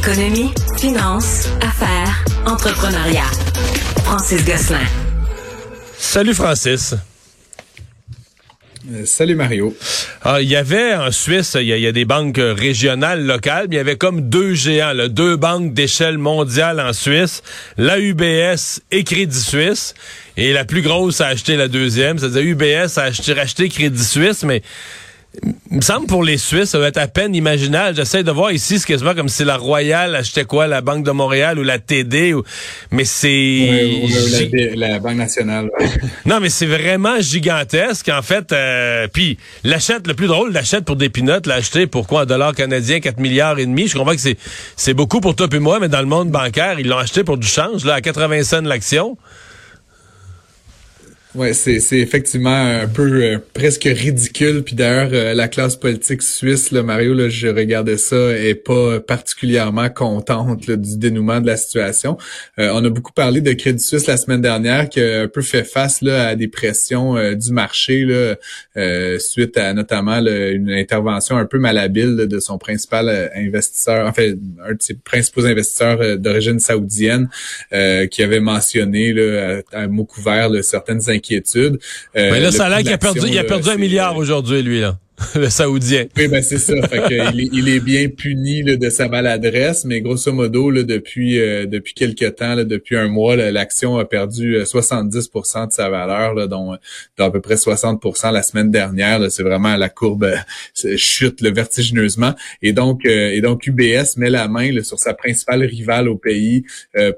Économie, finance, affaires, entrepreneuriat. Francis Gosselin. Salut Francis. Euh, salut Mario. Ah, il y avait en Suisse, il y, a des banques régionales, locales, mais il y avait comme deux géants, là, deux banques d'échelle mondiale en Suisse, la UBS et Crédit Suisse. Et la plus grosse a acheté la deuxième, c'est-à-dire UBS a acheté, racheté Crédit Suisse, mais il me semble pour les Suisses, ça va être à peine imaginable. J'essaie de voir ici, c'est quasiment comme si la Royale achetait quoi, la Banque de Montréal ou la TD, ou... mais c'est... la, Banque nationale. non, mais c'est vraiment gigantesque. En fait, euh, puis l'achète, le plus drôle, l'achète pour des pinottes, l'acheter pour quoi, un dollar canadien, 4 milliards et demi. Je comprends que c'est, c'est beaucoup pour toi et moi, mais dans le monde bancaire, ils l'ont acheté pour du change, là, à 80 cents l'action. Ouais, c'est c'est effectivement un peu euh, presque ridicule. Puis d'ailleurs, euh, la classe politique suisse, là, Mario, là, je regardais ça, est pas particulièrement contente du dénouement de la situation. Euh, on a beaucoup parlé de Crédit Suisse la semaine dernière, qui a un peu fait face là, à des pressions du marché là, suite à notamment une intervention un peu malhabile de son principal investisseur, en fait, un de ses principaux investisseurs d'origine saoudienne, qui avait mentionné là, à, mot couvert certaines inquiétudes. Euh, Mais là, ça a l'air qu'il a perdu, il a perdu un milliard aujourd'hui, lui, là. le Saoudien. Oui, ben c'est ça. Fait que, il, est, il, est, bien puni là, de sa maladresse, mais grosso modo, là, depuis euh, depuis quelques temps, là, depuis un mois, l'action a perdu 70 euh, de sa valeur, là, dont, dont, à peu près 60 la semaine dernière. C'est vraiment la courbe euh, chute le vertigineusement. Et donc, et donc UBS met la main là, sur sa principale rivale au pays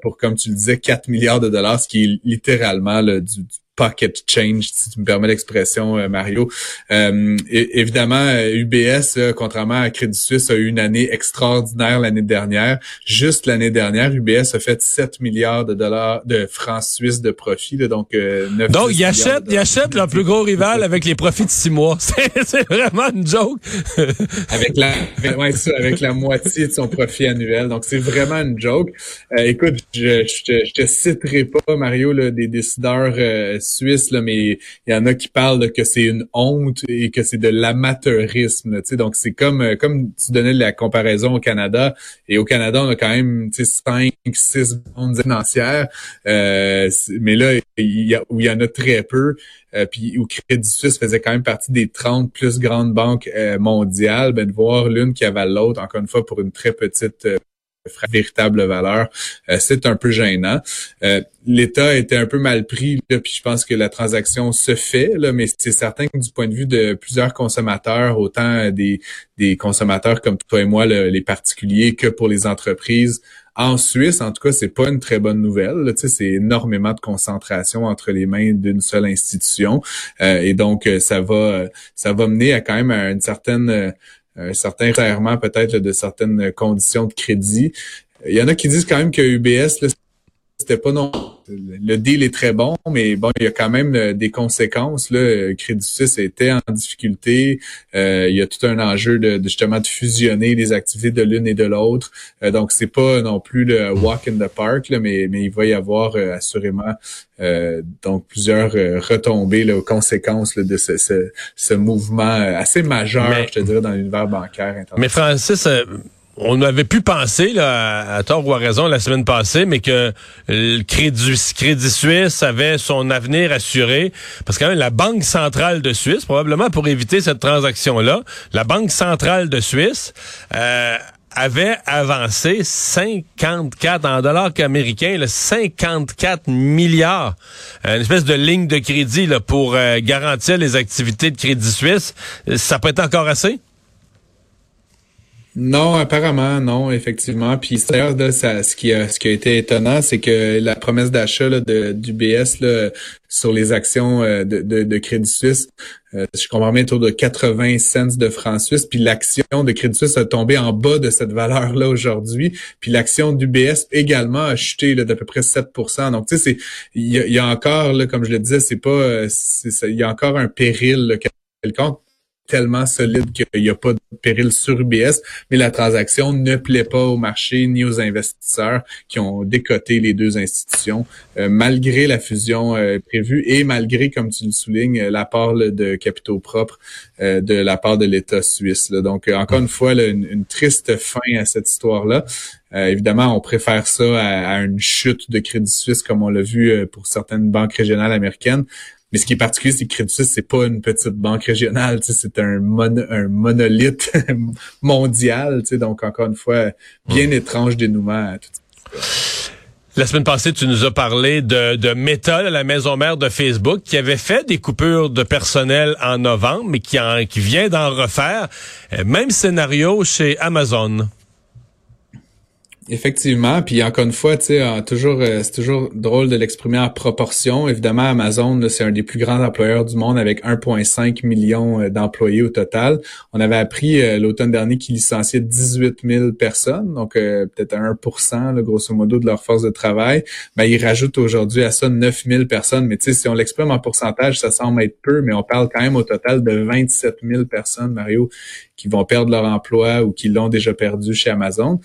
pour, comme tu le disais, 4 milliards de dollars, ce qui est littéralement là, du pocket change, si tu me permets l'expression, euh, Mario. Euh, évidemment, UBS, euh, contrairement à Crédit Suisse, a eu une année extraordinaire l'année dernière. Juste l'année dernière, UBS a fait 7 milliards de dollars de francs suisses de profit, donc 9 Donc, il achète, il achète leur plus gros rival avec les profits de six mois. C'est vraiment une joke. avec la, avec la moitié de son profit annuel. Donc, c'est vraiment une joke. écoute, je, je, te, je te citerai pas, Mario, là, des décideurs Suisse, là, mais il y en a qui parlent que c'est une honte et que c'est de l'amateurisme. Donc, c'est comme euh, comme tu donnais la comparaison au Canada. Et au Canada, on a quand même 5, 6 banques financières. Euh, mais là, il y, a, où il y en a très peu. Euh, puis où Crédit Suisse faisait quand même partie des 30 plus grandes banques mondiales, ben, de voir l'une qui avale l'autre, encore une fois, pour une très petite véritable valeur, euh, c'est un peu gênant. Euh, L'État était un peu mal pris, là, puis je pense que la transaction se fait, là, mais c'est certain que du point de vue de plusieurs consommateurs, autant des, des consommateurs comme toi et moi, les particuliers, que pour les entreprises, en Suisse, en tout cas, c'est pas une très bonne nouvelle. C'est énormément de concentration entre les mains d'une seule institution, euh, et donc ça va, ça va mener à quand même à une certaine un certain resserrement peut-être de certaines conditions de crédit. Il y en a qui disent quand même que UBS, c'était pas non. Le deal est très bon, mais bon, il y a quand même euh, des conséquences. Là. Crédit Suisse était en difficulté. Euh, il y a tout un enjeu de, justement de fusionner les activités de l'une et de l'autre. Euh, donc, c'est pas non plus le walk in the park, là, mais, mais il va y avoir assurément donc plusieurs retombées, là, conséquences de ce, ce, mouvement assez majeur, je te dirais, dans l'univers bancaire. Mais Francis, on avait pu penser, là, à, tort ou à raison, la semaine passée, mais que le Crédit, Suisse avait son avenir assuré. Parce que quand même, la Banque centrale de Suisse, probablement pour éviter cette transaction-là, la Banque centrale de Suisse euh, avait avancé 54 en dollars américains, 54 milliards, une espèce de ligne de crédit là, pour euh, garantir les activités de Crédit Suisse. Ça peut être encore assez? Non, apparemment, non, effectivement. Puis d'ailleurs, ça, ce qui a ce qui a été étonnant, c'est que la promesse d'achat d'UBS sur les actions euh, de, de, Crédit Suisse, euh, je comprends bien autour de 80 cents de francs suisses. Puis l'action de Crédit Suisse a tombé en bas de cette valeur-là aujourd'hui. Puis l'action d'UBS également a chuté d'à peu près 7% Donc tu sais, il y, a encore, là, comme je le disais, c'est pas, il y a encore un péril quelconque tellement solide qu'il n'y a pas de péril sur UBS, mais la transaction ne plaît pas au marché ni aux investisseurs qui ont décoté les deux institutions, euh, malgré la fusion euh, prévue et malgré, comme tu le soulignes, l'apport de capitaux propres euh, de la part de l'État suisse. Donc, encore une fois, une, triste fin à cette histoire-là. évidemment, on préfère ça à, à, une chute de Crédit Suisse, comme on l'a vu pour certaines banques régionales américaines. Mais ce qui est particulier, c'est que Crédit Suisse, c'est pas une petite banque régionale, c'est un, un monolithe mondial. Donc, encore une fois, bien hmm. étrange dénouement à tout ça. La semaine passée, tu nous as parlé de, de Meta, la maison mère de Facebook, qui avait fait des coupures de personnel en novembre, mais qui, en, qui vient d'en refaire. Euh, même scénario chez Amazon. Effectivement, puis encore une fois, tu sais, toujours, euh, c'est toujours drôle de l'exprimer en proportion. Évidemment, Amazon, c'est un des plus grands employeurs du monde avec 1,5 million euh, d'employés au total. On avait appris euh, l'automne dernier qu'ils licenciaient 18 000 personnes, donc peut-être 1% grosso modo, de leur force de travail. Ben, ils rajoutent aujourd'hui à ça 9 000 personnes. Mais tu sais, si on l'exprime en pourcentage, ça semble être peu, mais on parle quand même au total de 27 000 personnes, Mario, qui vont perdre leur emploi ou qui l'ont déjà perdu chez Amazon.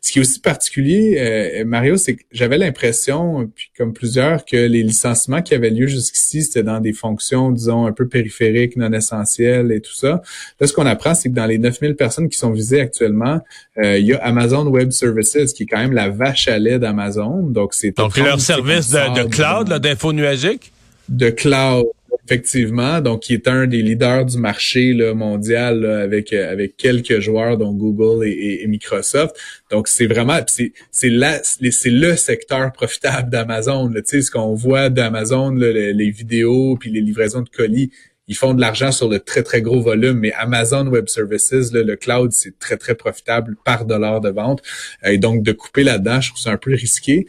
Ce qui est aussi particulier, euh, Mario, c'est que j'avais l'impression, puis comme plusieurs, que les licenciements qui avaient lieu jusqu'ici, c'était dans des fonctions, disons, un peu périphériques, non essentielles et tout ça. Là, ce qu'on apprend, c'est que dans les 9000 personnes qui sont visées actuellement, euh, il y a Amazon Web Services, qui est quand même la vache à lait d'Amazon. Donc, c'est Donc, leur service de, de cloud, d'info nuagique? De cloud, Effectivement, donc qui est un des leaders du marché là, mondial avec euh, avec quelques joueurs dont Google et, Microsoft. Donc c'est vraiment c'est c'est le secteur profitable d'Amazon. Tu sais ce qu'on voit d'Amazon les, les vidéos puis les livraisons de colis ils font de l'argent sur le très, très gros volume, mais Amazon Web Services, le cloud, c'est très, très profitable par dollar de vente. Euh, et donc, de couper là-dedans, je trouve ça un peu risqué.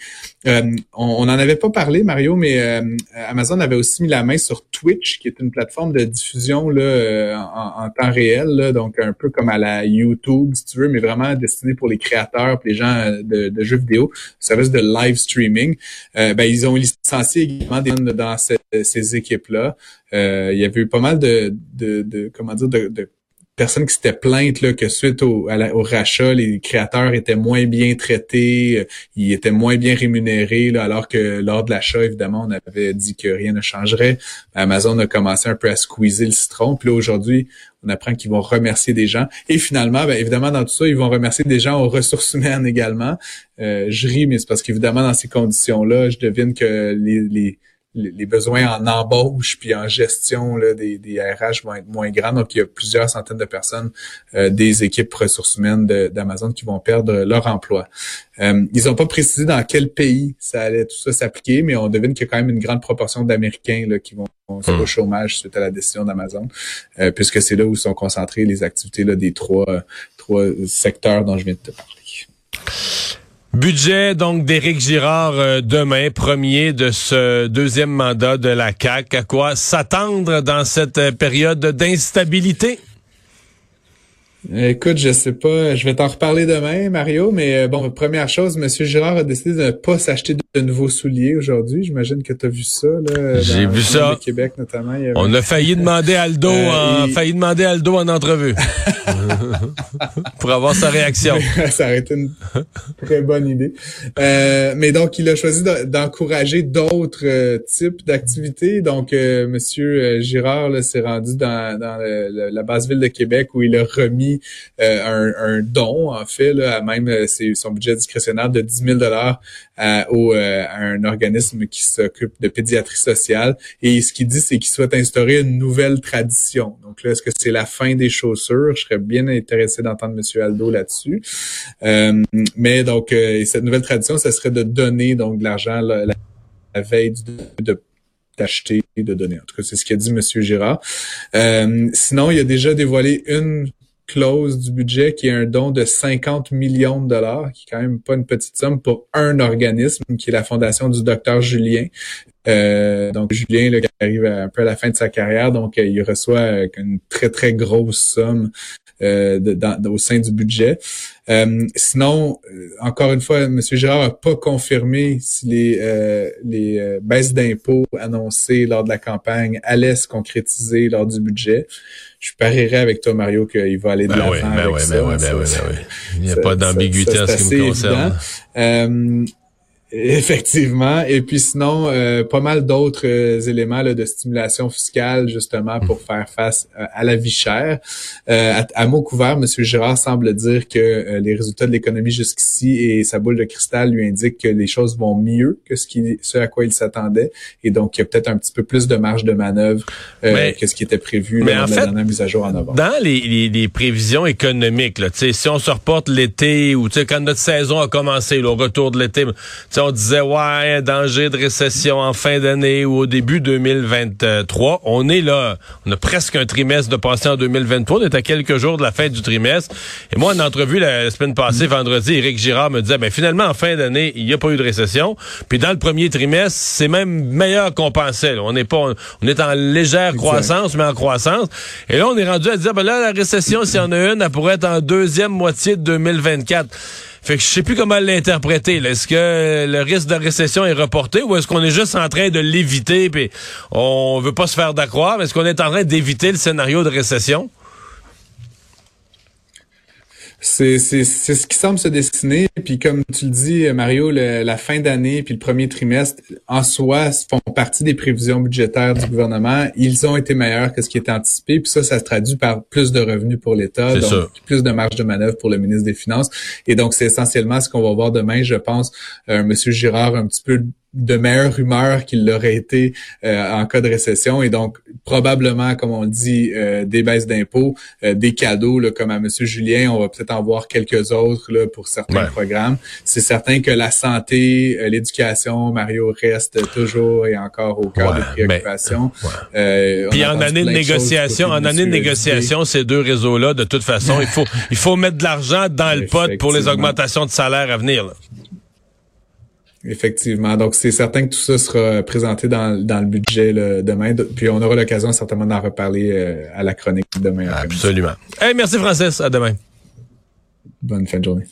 Euh, on n'en avait pas parlé, Mario, mais euh, Amazon avait aussi mis la main sur Twitch, qui est une plateforme de diffusion là, en, temps réel, donc un peu comme à la YouTube, si tu veux, mais vraiment destinée pour les créateurs, pour les gens de, jeux vidéo, service de live streaming. ben, ils ont licencié également des dans ces, ces équipes-là. Euh, il y avait eu pas mal de, de, de comment dire, de, de personnes qui s'étaient plaintes là, que suite au, au, rachat, les créateurs étaient moins bien traités, euh, ils étaient moins bien rémunérés, là, alors que lors de l'achat, évidemment, on avait dit que rien ne changerait. Amazon a commencé un peu à squeezer le citron. Puis là, aujourd'hui, on apprend qu'ils vont remercier des gens. Et finalement, bien, évidemment, dans tout ça, ils vont remercier des gens aux ressources humaines également. Euh, je ris, mais c'est parce qu'évidemment, dans ces conditions-là, je devine que les, les les besoins en embauche puis en gestion là, des, des RH vont être moins grands. Donc, il y a plusieurs centaines de personnes euh, des équipes ressources humaines d'Amazon qui vont perdre leur emploi. Euh, ils n'ont pas précisé dans quel pays ça allait tout ça s'appliquer, mais on devine qu'il y a quand même une grande proportion d'Américains qui vont, au hmm. chômage suite à la décision d'Amazon, euh, puisque c'est là où sont concentrées les activités là, des trois, trois secteurs dont je viens de te parler. Budget donc d'Éric Girard euh, demain, premier de ce deuxième mandat de la CAC. À quoi s'attendre dans cette euh, période d'instabilité? Écoute, je sais pas, je vais t'en reparler demain, Mario, mais euh, bon, première chose, M. Girard a décidé de ne pas s'acheter de nouveaux souliers aujourd'hui. J'imagine que tu as vu ça, là. J'ai vu ça. Québec, notamment. On a failli demander Aldo, euh, failli demander Aldo en entrevue. pour avoir sa réaction. ça aurait été une très bonne idée. Euh, mais donc, il a choisi d'encourager d'autres euh, types d'activités. Donc, euh, Monsieur Girard s'est rendu dans, dans la base ville de Québec où il a remis euh, un, don, en fait, là, à même euh, son budget discrétionnaire de 10 000 dollars à, euh, un organisme qui s'occupe de pédiatrie sociale. Et ce qu'il dit, c'est qu'il souhaite instaurer une nouvelle tradition. Donc là, est-ce que c'est la fin des chaussures? Je serais bien intéressé d'entendre M. Aldo là-dessus. mais donc, cette nouvelle tradition, ce serait de donner donc de l'argent la, veille de, d'acheter et de donner. En tout cas, c'est ce qu'a dit M. Girard. sinon, il a déjà dévoilé une clause du budget qui est un don de 50 millions de dollars, qui est quand même pas une petite somme pour un organisme, qui est la fondation du docteur Julien. Euh, donc Julien là, qui arrive un peu à la fin de sa carrière, donc il reçoit une très très grosse somme euh, au sein du budget. Euh, sinon, euh, encore une fois, M. Girard n'a pas confirmé si les, les baisses d'impôts annoncées lors de la campagne allaient se concrétiser lors du budget. Je parierais avec toi, Mario, qu'il va aller de ben l'avant ben avec ça. Ben Il n'y a pas d'ambiguïté en ce qui me concerne. Effectivement. Et puis sinon, euh, pas mal d'autres euh, éléments là, de stimulation fiscale justement pour faire face euh, à la vie chère. À, à, mot couvert, M. Girard semble dire que les résultats de l'économie jusqu'ici et sa boule de cristal lui indiquent que les choses vont mieux que ce, qui, ce à quoi il s'attendait. Et donc, il y a peut-être un petit peu plus de marge de manœuvre que ce qui était prévu mais en fait, la dernière mise à jour en novembre. Dans les, les, prévisions économiques, là, si on se reporte l'été ou quand notre saison a commencé, le retour de l'été, on disait, ouais, danger de récession en fin d'année ou au début 2023. On est là. On a presque un trimestre de passé en 2023. On est à quelques jours de la fin du trimestre. Et moi, en entrevue la semaine passée, vendredi, Éric Girard me disait, ben, finalement, en fin d'année, il n'y a pas eu de récession. Puis dans le premier trimestre, c'est même meilleur qu'on pensait. On n'est pas, on est en légère croissance, mais en croissance. Et là, on est rendu à dire, ben là, la récession, s'il y en a une, elle pourrait être en deuxième moitié de 2024. Fait que je sais plus comment l'interpréter. Est-ce que le risque de récession est reporté ou est-ce qu'on est juste en train de l'éviter puis on veut pas se faire d'accroire? Est-ce qu'on est en train d'éviter le scénario de récession? C'est, c'est, c'est ce qui semble se dessiner. Puis comme tu le dis, Mario, la fin d'année puis le premier trimestre, en soi, font partie des prévisions budgétaires du gouvernement. Ils ont été meilleurs que ce qui était anticipé. Puis ça, ça se traduit par plus de revenus pour l'État, donc plus de marge de manœuvre pour le ministre des Finances. Et donc, c'est essentiellement ce qu'on va voir demain, je pense. Euh, Monsieur Girard un petit peu de meilleure humeur qu'il l'aurait été euh, en cas de récession. Et donc probablement comme on dit euh, des baisses d'impôts euh, des cadeaux là, comme à monsieur Julien. On va peut-être en voir quelques autres là, pour certains programmes. C'est certain que la santé l'éducation Mario reste toujours et encore au cœur des préoccupations. puis en année de négociation en année de négociation ces deux réseaux là de toute façon il faut il faut mettre de l'argent dans le pot pour les augmentations de salaire à venir là. Effectivement. Donc, c'est certain que tout ça sera présenté dans, dans le budget demain. Puis, on aura l'occasion certainement d'en reparler euh, à la chronique demain. Absolument. Hey, merci, Francis. À demain. Bonne fin de journée.